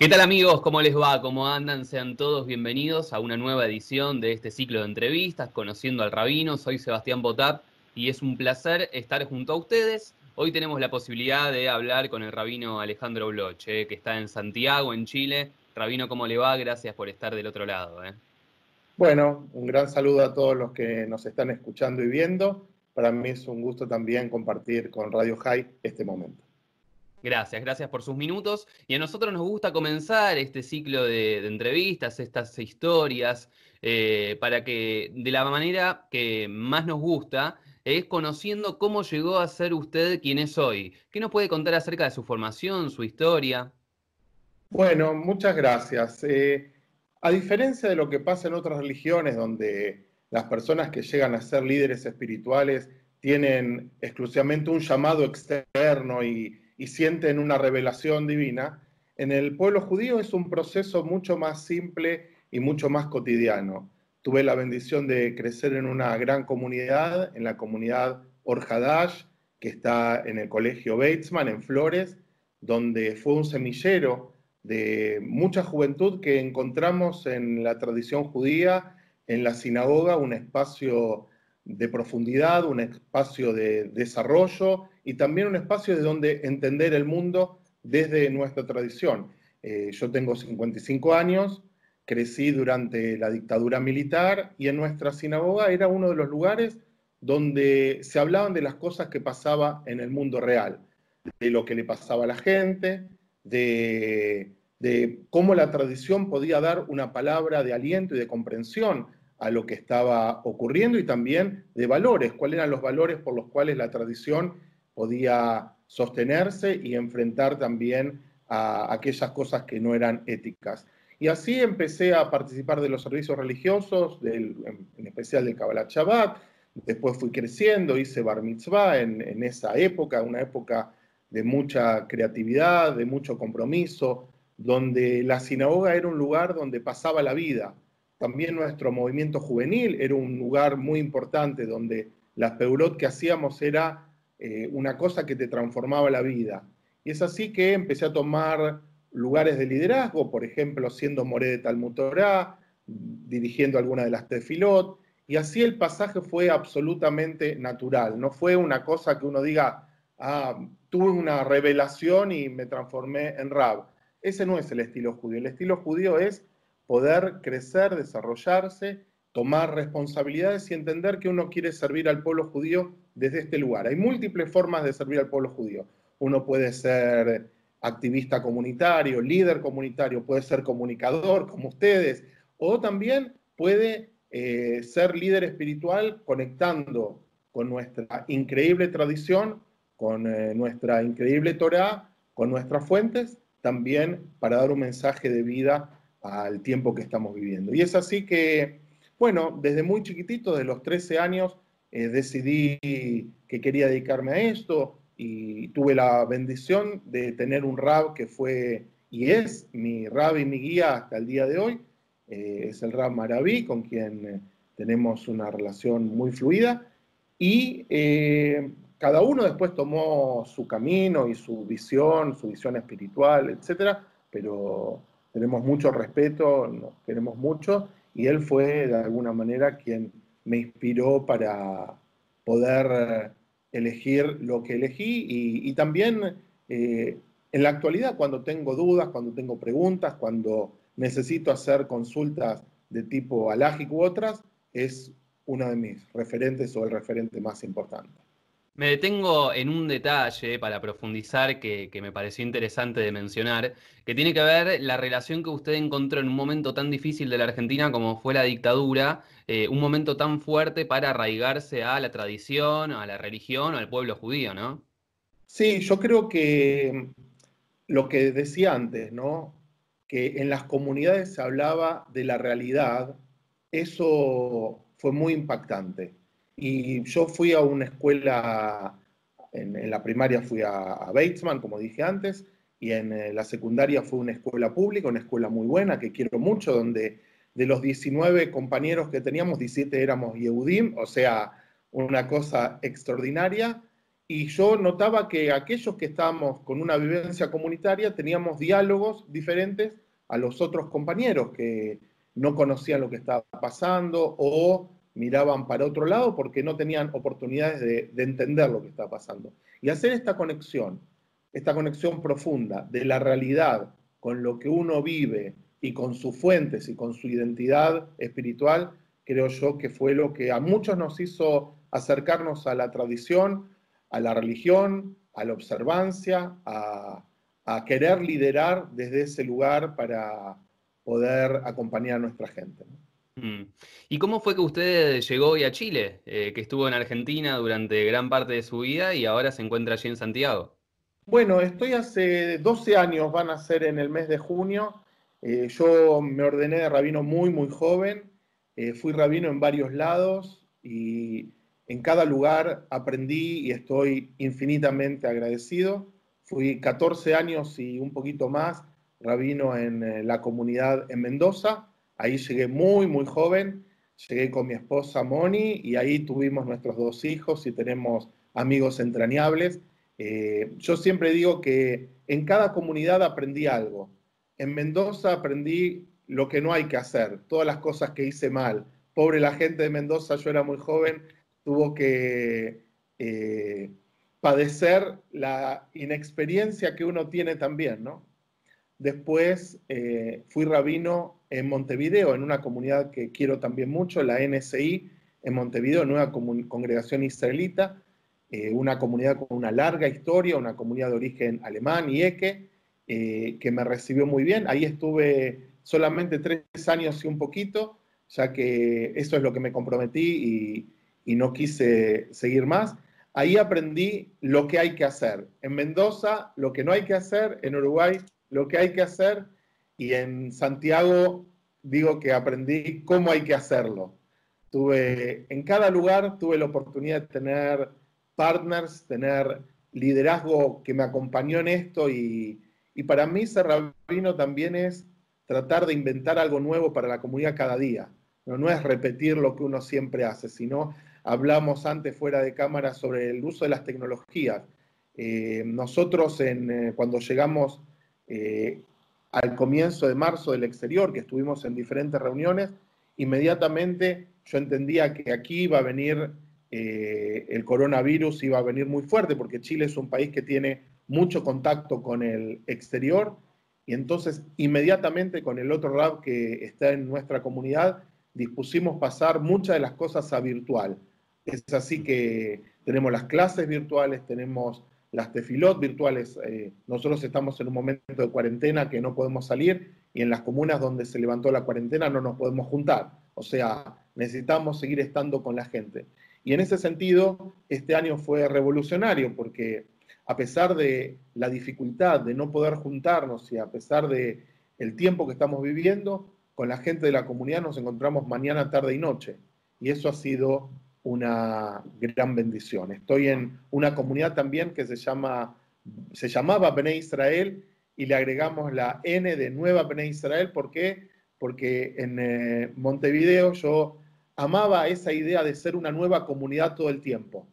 ¿Qué tal amigos? ¿Cómo les va? ¿Cómo andan? Sean todos bienvenidos a una nueva edición de este ciclo de entrevistas, Conociendo al Rabino. Soy Sebastián Botap y es un placer estar junto a ustedes. Hoy tenemos la posibilidad de hablar con el rabino Alejandro Bloche, que está en Santiago, en Chile. Rabino, ¿cómo le va? Gracias por estar del otro lado. ¿eh? Bueno, un gran saludo a todos los que nos están escuchando y viendo. Para mí es un gusto también compartir con Radio High este momento. Gracias, gracias por sus minutos. Y a nosotros nos gusta comenzar este ciclo de, entrevistas, estas historias, eh, para que de la manera que más nos gusta es conociendo cómo llegó a ser usted quien es hoy. ¿Qué nos puede contar acerca de su formación, su historia? Bueno, muchas gracias. Eh, a diferencia de lo que pasa en otras religiones, donde las personas que llegan a ser líderes espirituales tienen exclusivamente un llamado externo y, y sienten una revelación divina, en el pueblo judío es un proceso mucho más simple y mucho más cotidiano. Tuve la bendición de crecer en una gran comunidad, en la comunidad Orhadash, que está en el colegio Batesman, en Flores, donde fue un semillero de mucha juventud que encontramos en la tradición judía, en la sinagoga, un espacio de profundidad, un espacio de desarrollo y también un espacio de donde entender el mundo desde nuestra tradición. Eh, yo tengo 55 años, crecí durante la dictadura militar y en nuestra sinagoga era uno de los lugares donde se hablaban de las cosas que pasaba en el mundo real, de lo que le pasaba a la gente, de, de cómo la tradición podía dar una palabra de aliento y de comprensión a lo que estaba ocurriendo y también de valores, cuáles eran los valores por los cuales la tradición podía sostenerse y enfrentar también a aquellas cosas que no eran éticas. Y así empecé a participar de los servicios religiosos, en, especial del Kabbalah Shabbat. Después fui creciendo, hice bar mitzvah en, en esa época, una época de mucha creatividad, de mucho compromiso, donde la sinagoga era un lugar donde pasaba la vida, también nuestro movimiento juvenil era un lugar muy importante donde las peurot que hacíamos era eh, una cosa que te transformaba la vida. Y es así que empecé a tomar lugares de liderazgo, por ejemplo, siendo moré de Talmud Torah, dirigiendo alguna de las tefilot, y así el pasaje fue absolutamente natural, no fue una cosa que uno diga, ah, tuve una revelación y me transformé en rab. Ese no es el estilo judío, el estilo judío es poder crecer, desarrollarse, tomar responsabilidades y entender que uno quiere servir al pueblo judío desde este lugar. Hay múltiples formas de servir al pueblo judío. Uno puede ser activista comunitario, líder comunitario, puede ser comunicador como ustedes, o también puede eh, ser líder espiritual conectando con nuestra increíble tradición, con eh, nuestra increíble Torah, con nuestras fuentes, también para dar un mensaje de vida al tiempo que estamos viviendo. Y es así que, bueno, desde muy chiquitito, de los 13 años, eh, decidí que quería dedicarme a esto y tuve la bendición de tener un rab que fue y es mi rab y mi guía hasta el día de hoy. Eh, es el rab Maraví, con quien eh, tenemos una relación muy fluida. Y cada uno después tomó su camino y su visión, su visión espiritual, etcétera, pero tenemos mucho respeto, nos queremos mucho, y él fue de alguna manera quien me inspiró para poder elegir lo que elegí y, también eh, en la actualidad cuando tengo dudas, cuando tengo preguntas, cuando necesito hacer consultas de tipo alágico u otras, es uno de mis referentes o el referente más importante. Me detengo en un detalle para profundizar que, me pareció interesante de mencionar, que tiene que ver la relación que usted encontró en un momento tan difícil de la Argentina como fue la dictadura, eh, un momento tan fuerte para arraigarse a la tradición, a la religión, al pueblo judío, ¿no? Sí, yo creo que lo que decía antes, ¿no? Que en las comunidades se hablaba de la realidad, eso fue muy impactante y yo fui a una escuela, en, la primaria fui a, a, Batesman, como dije antes, y en eh, la secundaria fue una escuela pública, una escuela muy buena que quiero mucho, donde de los 19 compañeros que teníamos, 17 éramos Yehudim, o sea, una cosa extraordinaria. y yo notaba que aquellos que estábamos con una vivencia comunitaria teníamos diálogos diferentes a los otros compañeros que no conocían lo que estaba pasando o miraban para otro lado porque no tenían oportunidades de, de entender lo que estaba pasando. Y hacer esta conexión, esta conexión profunda de la realidad con lo que uno vive y con sus fuentes y con su identidad espiritual, creo yo que fue lo que a muchos nos hizo acercarnos a la tradición, a la religión, a la observancia, a, querer liderar desde ese lugar para poder acompañar a nuestra gente. Mm. ¿Y cómo fue que usted llegó hoy a Chile, eh, que estuvo en Argentina durante gran parte de su vida y ahora se encuentra allí en Santiago? Bueno, estoy hace 12 años, van a ser en el mes de junio. Eh, yo me ordené de rabino muy, muy joven. Eh, fui rabino en varios lados y en cada lugar aprendí y estoy infinitamente agradecido. Fui 14 años y un poquito más rabino en la comunidad en Mendoza. Ahí llegué muy, muy joven. Llegué con mi esposa Moni y ahí tuvimos nuestros dos hijos y tenemos amigos entrañables. Eh, yo siempre digo que en cada comunidad aprendí algo. En Mendoza aprendí lo que no hay que hacer, todas las cosas que hice mal. Pobre la gente de Mendoza, yo era muy joven, tuvo que eh, padecer la inexperiencia que uno tiene también, ¿no? Después eh, fui rabino en Montevideo, en una comunidad que quiero también mucho, la NSI, en Montevideo, nueva congregación israelita. Eh, una comunidad con una larga historia, una comunidad de origen alemán, y eh, que me recibió muy bien. Ahí estuve solamente tres años y un poquito, ya que eso es lo que me comprometí y, y no quise seguir más. Ahí aprendí lo que hay que hacer. En Mendoza, lo que no hay que hacer. En Uruguay, lo que hay que hacer. Y en Santiago, digo que aprendí cómo hay que hacerlo. Tuve, en cada lugar tuve la oportunidad de tener partners, tener liderazgo que me acompañó en esto y, para mí ser rabino también es tratar de inventar algo nuevo para la comunidad cada día. No, no es repetir lo que uno siempre hace, sino hablamos antes fuera de cámara sobre el uso de las tecnologías. Eh, nosotros en, eh, cuando llegamos eh, al comienzo de marzo del exterior, que estuvimos en diferentes reuniones, inmediatamente yo entendía que aquí iba a venir eh, el coronavirus iba a venir muy fuerte, porque Chile es un país que tiene mucho contacto con el exterior, y entonces inmediatamente con el otro lado que está en nuestra comunidad, dispusimos pasar muchas de las cosas a virtual. Es así que tenemos las clases virtuales, tenemos las tefilot virtuales. Eh, nosotros estamos en un momento de cuarentena que no podemos salir y en las comunas donde se levantó la cuarentena no nos podemos juntar. O sea, necesitamos seguir estando con la gente. Y en ese sentido, este año fue revolucionario porque a pesar de la dificultad de no poder juntarnos y a pesar de el tiempo que estamos viviendo, con la gente de la comunidad nos encontramos mañana, tarde y noche. Y eso ha sido una gran bendición. Estoy en una comunidad también que se llama se llamaba Bene Israel y le agregamos la N de Nueva Bene Israel. ¿Por qué? Porque en eh, Montevideo yo amaba esa idea de ser una nueva comunidad todo el tiempo.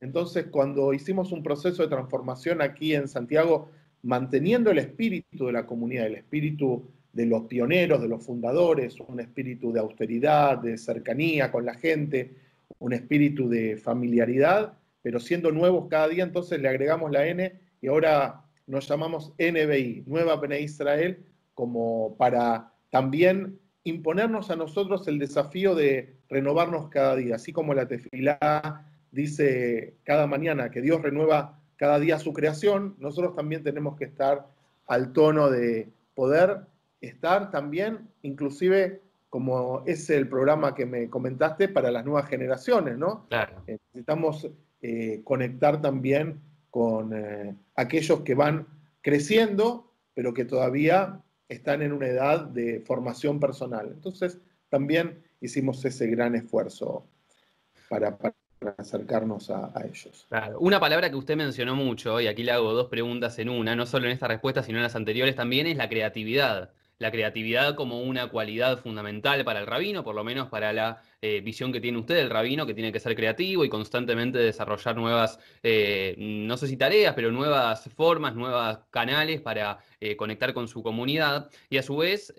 Entonces, cuando hicimos un proceso de transformación aquí en Santiago, manteniendo el espíritu de la comunidad, el espíritu de los pioneros, de los fundadores, un espíritu de austeridad, de cercanía con la gente, un espíritu de familiaridad, pero siendo nuevos cada día, entonces le agregamos la N y ahora nos llamamos NBI, Nueva Bene Israel, como para también imponernos a nosotros el desafío de renovarnos cada día, así como la tefilá dice cada mañana que Dios renueva cada día su creación, nosotros también tenemos que estar al tono de poder estar también, inclusive como es el programa que me comentaste para las nuevas generaciones, ¿no? Claro. Eh, necesitamos eh, conectar también con eh, aquellos que van creciendo, pero que todavía están en una edad de formación personal. Entonces, también hicimos ese gran esfuerzo para, acercarnos a, ellos. Claro. Una palabra que usted mencionó mucho, y aquí le hago dos preguntas en una, no solo en esta respuesta, sino en las anteriores también, es la creatividad. La creatividad como una cualidad fundamental para el rabino, por lo menos para la eh, visión que tiene usted del rabino, que tiene que ser creativo y constantemente desarrollar nuevas, eh, no sé si tareas, pero nuevas formas, nuevos canales para eh, conectar con su comunidad. Y a su vez,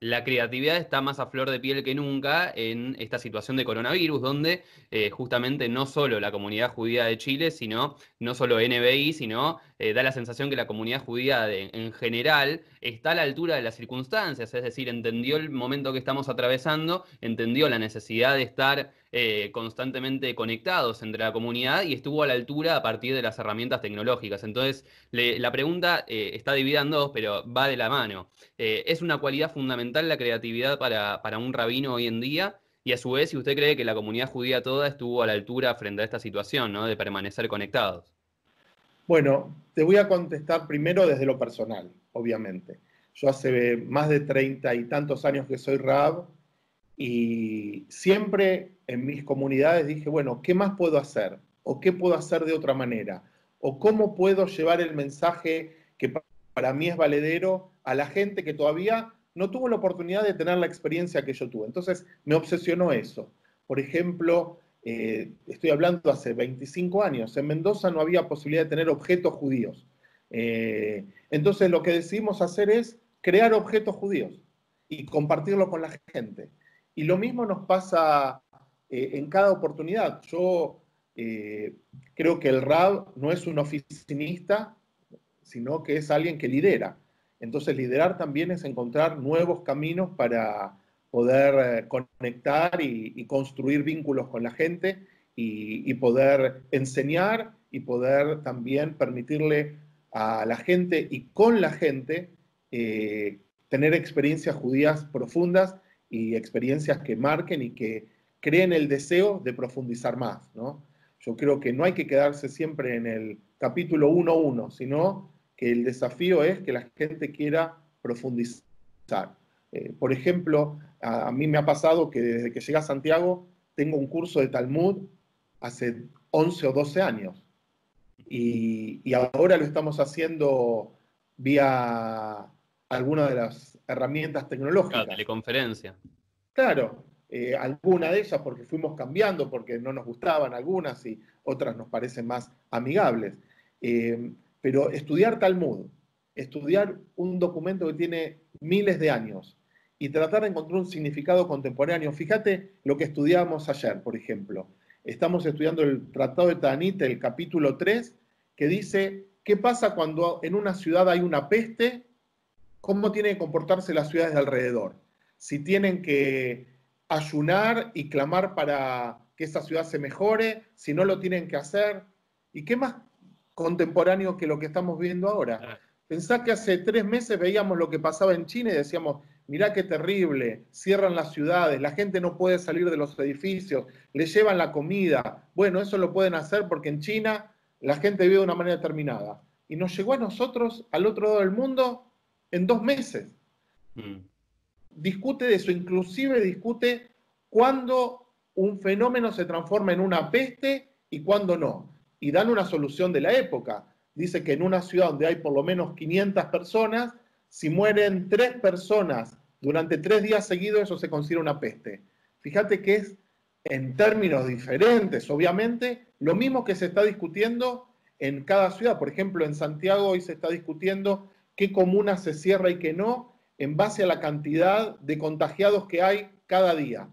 la creatividad está más a flor de piel que nunca en esta situación de coronavirus, donde justamente no solo la comunidad judía de Chile, sino no solo NBI, sino eh, da la sensación que la comunidad judía en general está a la altura de las circunstancias, es decir, entendió el momento que estamos atravesando, entendió la necesidad de estar eh, constantemente conectados entre la comunidad y estuvo a la altura a partir de las herramientas tecnológicas. Entonces, la pregunta eh, está dividida en dos, pero va de la mano. ¿Es una cualidad fundamental la creatividad para, para un rabino hoy en día? Y a su vez, si usted cree que la comunidad judía toda estuvo a la altura frente a esta situación, ¿no? De permanecer conectados. Bueno, te voy a contestar primero desde lo personal, obviamente. Yo hace más de treinta y tantos años que soy rab y siempre en mis comunidades dije, bueno, ¿qué más puedo hacer? ¿O qué puedo hacer de otra manera? ¿O cómo puedo llevar el mensaje que para mí es valedero a la gente que todavía no tuvo la oportunidad de tener la experiencia que yo tuve? Entonces me obsesionó eso. Por ejemplo, eh, estoy hablando hace 25 años, en Mendoza no había posibilidad de tener objetos judíos. Eh, entonces lo que decidimos hacer es crear objetos judíos y compartirlo con la gente. Y lo mismo nos pasa eh, en cada oportunidad. Yo eh, creo que el RAB no es un oficinista, sino que es alguien que lidera. Entonces liderar también es encontrar nuevos caminos para poder eh, conectar y, construir vínculos con la gente y, poder enseñar y poder también permitirle a la gente y con la gente tener experiencias judías profundas y experiencias que marquen y que creen el deseo de profundizar más. ¿no? Yo creo que no hay que quedarse siempre en el capítulo 1.1, sino que el desafío es que la gente quiera profundizar. Eh, por ejemplo, a, mí me ha pasado que desde que llegué a Santiago tengo un curso de Talmud hace 11 o 12 años. Y, y ahora lo estamos haciendo vía alguna de las herramientas tecnológicas. Claro, teleconferencia. Claro, eh, alguna de ellas porque fuimos cambiando, porque no nos gustaban algunas y otras nos parecen más amigables. Eh, pero estudiar Talmud, estudiar un documento que tiene miles de años y tratar de encontrar un significado contemporáneo. Fíjate lo que estudiamos ayer, por ejemplo. Estamos estudiando el Tratado de Tanit, el capítulo 3, que dice, ¿qué pasa cuando en una ciudad hay una peste cómo tienen que comportarse las ciudades de alrededor. Si tienen que ayunar y clamar para que esa ciudad se mejore, si no lo tienen que hacer. ¿Y qué más contemporáneo que lo que estamos viendo ahora? Ah. Pensá que hace tres meses veíamos lo que pasaba en China y decíamos, mirá qué terrible, cierran las ciudades, la gente no puede salir de los edificios, le llevan la comida. Bueno, eso lo pueden hacer porque en China la gente vive de una manera determinada. Y nos llegó a nosotros, al otro lado del mundo, en dos meses. Mm. Discute de eso, inclusive discute cuándo un fenómeno se transforma en una peste y cuándo no. Y dan una solución de la época. Dice que en una ciudad donde hay por lo menos 500 personas, si mueren tres personas durante tres días seguidos, eso se considera una peste. Fíjate que es en términos diferentes, obviamente, lo mismo que se está discutiendo en cada ciudad. Por ejemplo, en Santiago hoy se está discutiendo qué comuna se cierra y qué no, en base a la cantidad de contagiados que hay cada día.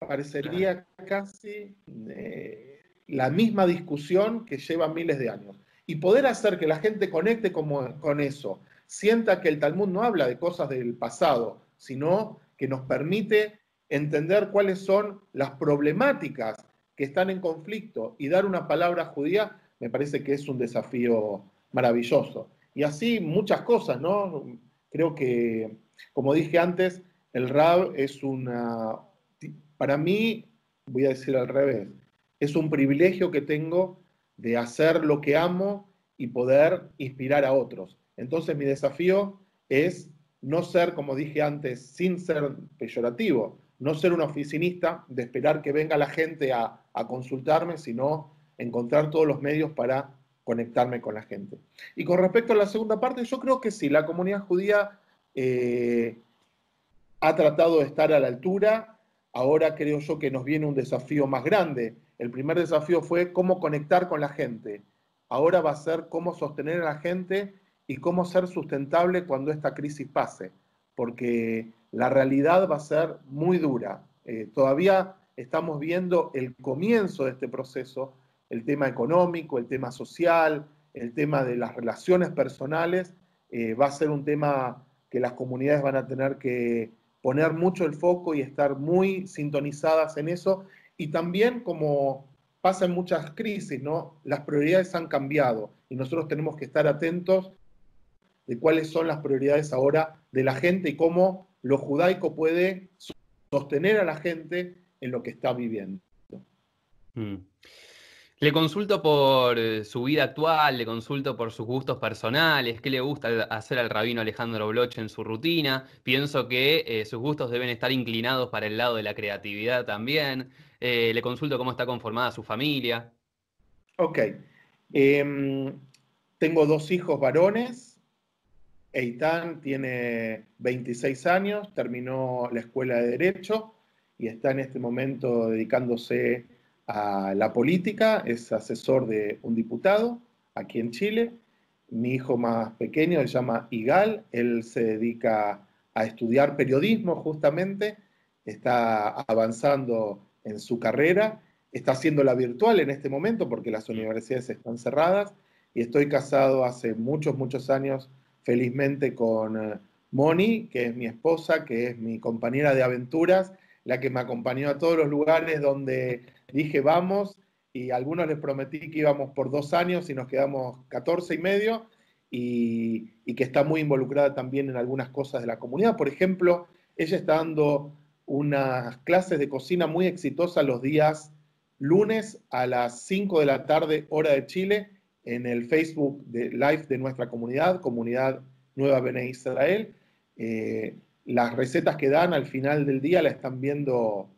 Parecería casi eh, la misma discusión que lleva miles de años. Y poder hacer que la gente conecte con eso, sienta que el Talmud no habla de cosas del pasado, sino que nos permite entender cuáles son las problemáticas que están en conflicto y dar una palabra judía, me parece que es un desafío maravilloso. Y así muchas cosas, ¿no? Creo que, como dije antes, el RAB es una, para mí, voy a decir al revés, es un privilegio que tengo de hacer lo que amo y poder inspirar a otros. Entonces mi desafío es no ser, como dije antes, sin ser peyorativo, no ser un oficinista de esperar que venga la gente a, consultarme, sino encontrar todos los medios para conectarme con la gente. Y con respecto a la segunda parte, yo creo que sí, la comunidad judía eh, ha tratado de estar a la altura. Ahora creo yo que nos viene un desafío más grande. El primer desafío fue cómo conectar con la gente. Ahora va a ser cómo sostener a la gente y cómo ser sustentable cuando esta crisis pase, porque la realidad va a ser muy dura. Eh, todavía estamos viendo el comienzo de este proceso, el tema económico, el tema social, el tema de las relaciones personales, eh, va a ser un tema que las comunidades van a tener que poner mucho el foco y estar muy sintonizadas en eso. Y también como pasa en muchas crisis, ¿no? Las prioridades han cambiado y nosotros tenemos que estar atentos de cuáles son las prioridades ahora de la gente y cómo lo judaico puede sostener a la gente en lo que está viviendo. Mm. Le consulto por eh, su vida actual, le consulto por sus gustos personales, qué le gusta hacer al rabino Alejandro Bloch en su rutina. Pienso que eh, sus gustos deben estar inclinados para el lado de la creatividad también. Eh, le consulto cómo está conformada su familia. Ok. Em, tengo dos hijos varones, Eitan tiene 26 años, terminó la escuela de Derecho y está en este momento dedicándose a la política, es asesor de un diputado aquí en Chile. Mi hijo más pequeño se llama Igal, él se dedica a estudiar periodismo justamente, está avanzando en su carrera, está haciéndola virtual en este momento porque las universidades están cerradas y estoy casado hace muchos, muchos años felizmente con eh, Moni, que es mi esposa, que es mi compañera de aventuras, la que me acompañó a todos los lugares donde dije vamos, y a algunos les prometí que íbamos por dos años y nos quedamos 14 y medio, y, que está muy involucrada también en algunas cosas de la comunidad. Por ejemplo, ella está dando unas clases de cocina muy exitosas los días lunes a las 5 de la tarde, hora de Chile, en el Facebook de Live de nuestra comunidad, Comunidad Nueva Bene Israel. Eh, las recetas que dan al final del día la están viendo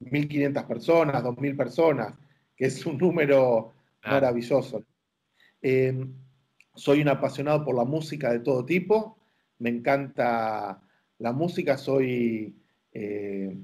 1.500 personas, 2.000 personas, que es un número ah. maravilloso. Eh, soy un apasionado por la música de todo tipo, me encanta la música, soy eh,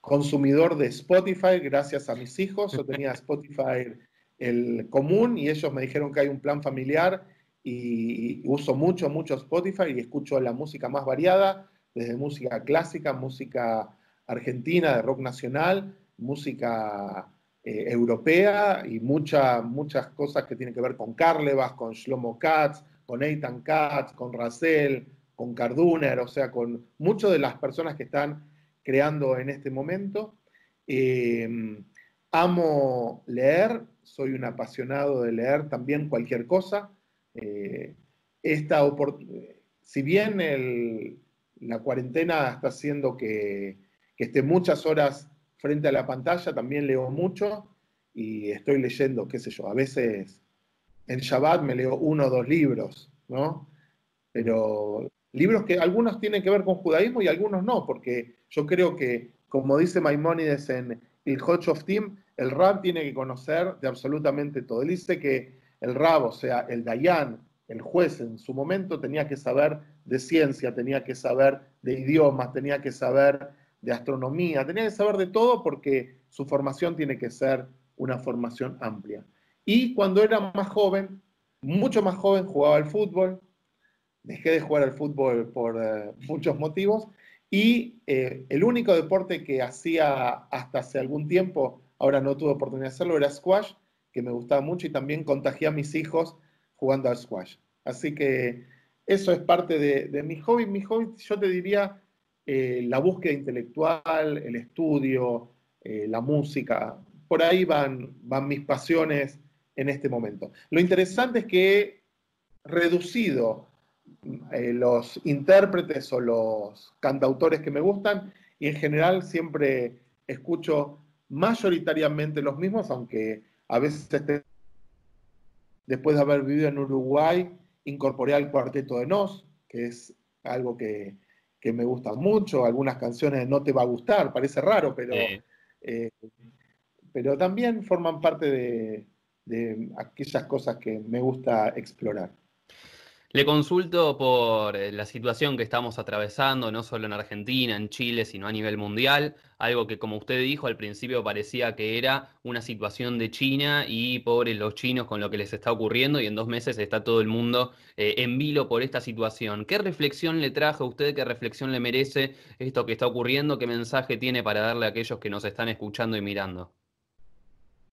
consumidor de Spotify gracias a mis hijos, yo tenía Spotify el común y ellos me dijeron que hay un plan familiar y uso mucho, mucho Spotify y escucho la música más variada, desde música clásica, música argentina, de rock nacional, música eh, europea y muchas muchas cosas que tienen que ver con Carlebas, con Shlomo Katz, con Eitan Katz, con Racel, con Carduner, o sea, con muchas de las personas que están creando en este momento. Eh, amo leer, soy un apasionado de leer también cualquier cosa. Eh, esta si bien la cuarentena está haciendo que, esté muchas horas frente a la pantalla, también leo mucho y estoy leyendo, qué sé yo, a veces en Shabbat me leo uno o dos libros, ¿no? Pero libros que algunos tienen que ver con judaísmo y algunos no, porque yo creo que, como dice Maimónides en el Hodge of Team, el Rab tiene que conocer de absolutamente todo. Él dice que el Rab, o sea, el Dayan, el juez en su momento tenía que saber de ciencia, tenía que saber de idiomas, tenía que saber de astronomía, tenía que saber de todo porque su formación tiene que ser una formación amplia. Y cuando era más joven, mucho más joven, jugaba al fútbol, dejé de jugar al fútbol por eh, muchos motivos, y eh, el único deporte que hacía hasta hace algún tiempo Ahora no tuve oportunidad de hacerlo, era squash, que me gustaba mucho y también contagié a mis hijos jugando al squash. Así que eso es parte de, mi hobby. Mi hobby, yo te diría, eh, la búsqueda intelectual, el estudio, eh, la música. Por ahí van, van mis pasiones en este momento. Lo interesante es que he reducido eh, los intérpretes o los cantautores que me gustan y en general siempre escucho mayoritariamente los mismos, aunque a veces después de haber vivido en Uruguay, incorporé al cuarteto de Nos, que es algo que, me gusta mucho. Algunas canciones no te va a gustar, parece raro, pero, eh, pero también forman parte de, de aquellas cosas que me gusta explorar. Le consulto por eh, la situación que estamos atravesando, no solo en Argentina, en Chile, sino a nivel mundial. Algo que, como usted dijo, al principio parecía que era una situación de China y pobres los chinos con lo que les está ocurriendo y en dos meses está todo el mundo eh, en vilo por esta situación. ¿Qué reflexión le trajo a usted? ¿Qué reflexión le merece esto que está ocurriendo? ¿Qué mensaje tiene para darle a aquellos que nos están escuchando y mirando?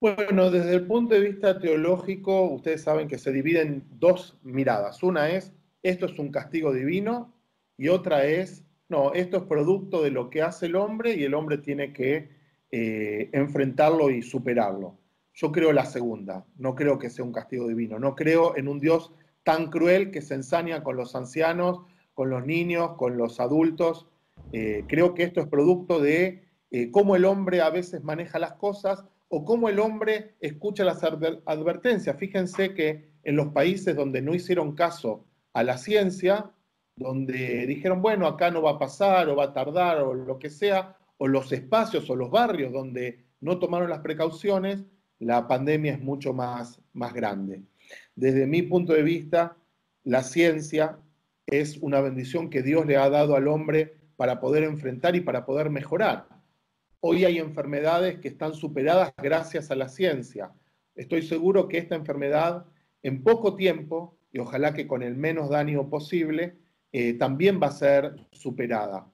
Bueno, desde el punto de vista teológico, ustedes saben que se dividen dos miradas. Una es, esto es un castigo divino, y otra es, no, esto es producto de lo que hace el hombre y el hombre tiene que eh, enfrentarlo y superarlo. Yo creo la segunda, no creo que sea un castigo divino, no creo en un Dios tan cruel que se ensaña con los ancianos, con los niños, con los adultos. Eh, creo que esto es producto de eh, cómo el hombre a veces maneja las cosas o cómo el hombre escucha las advertencias. Fíjense que en los países donde no hicieron caso a la ciencia, donde dijeron, bueno, acá no va a pasar o va a tardar o lo que sea, o los espacios o los barrios donde no tomaron las precauciones, la pandemia es mucho más, más grande. Desde mi punto de vista, la ciencia es una bendición que Dios le ha dado al hombre para poder enfrentar y para poder mejorar. Hoy hay enfermedades que están superadas gracias a la ciencia. Estoy seguro que esta enfermedad en poco tiempo, y ojalá que con el menos daño posible, eh, también va a ser superada.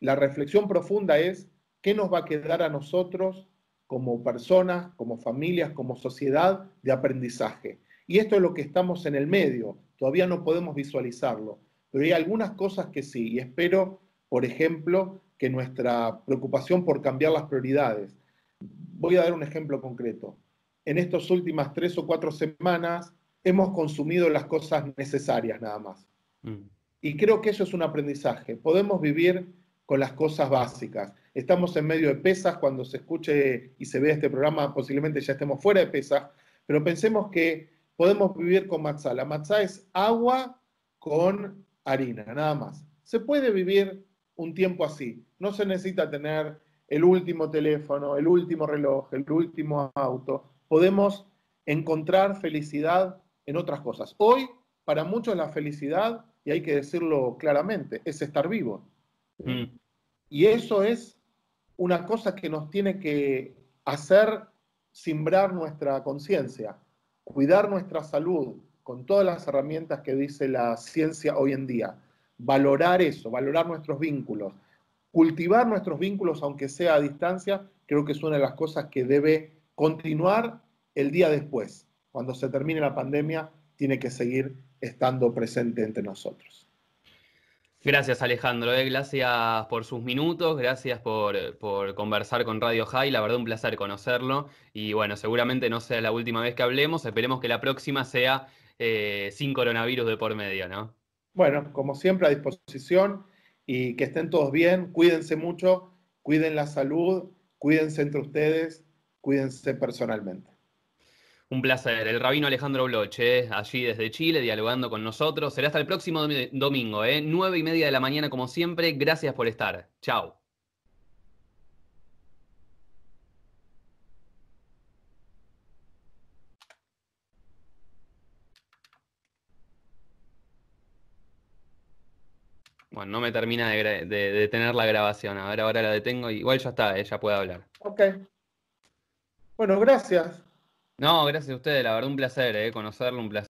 La reflexión profunda es, ¿qué nos va a quedar a nosotros como personas, como familias, como sociedad de aprendizaje? Y esto es lo que estamos en el medio, todavía no podemos visualizarlo, pero hay algunas cosas que sí, y espero, por ejemplo, que nuestra preocupación por cambiar las prioridades. Voy a dar un ejemplo concreto. En estas últimas tres o cuatro semanas hemos consumido las cosas necesarias nada más. Mm. Y creo que eso es un aprendizaje. Podemos vivir con las cosas básicas. Estamos en medio de pesas, cuando se escuche y se ve este programa posiblemente ya estemos fuera de pesas, pero pensemos que podemos vivir con matzá. La matzá es agua con harina, nada más. Se puede vivir un tiempo así. No se necesita tener el último teléfono, el último reloj, el último auto. Podemos encontrar felicidad en otras cosas. Hoy, para muchos, la felicidad, y hay que decirlo claramente, es estar vivo. Mm. Y eso es una cosa que nos tiene que hacer simbrar nuestra conciencia, cuidar nuestra salud con todas las herramientas que dice la ciencia hoy en día valorar eso, valorar nuestros vínculos, cultivar nuestros vínculos aunque sea a distancia, creo que es una de las cosas que debe continuar el día después. Cuando se termine la pandemia, tiene que seguir estando presente entre nosotros. Gracias Alejandro, eh. gracias por sus minutos, gracias por, conversar con Radio High, la verdad un placer conocerlo y bueno, seguramente no sea la última vez que hablemos, esperemos que la próxima sea eh, sin coronavirus de por medio, ¿no? Bueno, como siempre, a disposición y que estén todos bien, cuídense mucho, cuiden la salud, cuídense entre ustedes, cuídense personalmente. Un placer. El rabino Alejandro Bloche, eh, allí desde Chile, dialogando con nosotros. Será hasta el próximo domingo, ¿eh? nueve y media de la mañana, como siempre. Gracias por estar. Chao. Bueno, no me termina de, tener la grabación. A ver, ahora la detengo. Igual ya está, ella puede hablar. Ok. Bueno, gracias. No, gracias a ustedes. La verdad, un placer, ¿eh? conocerlo, un placer.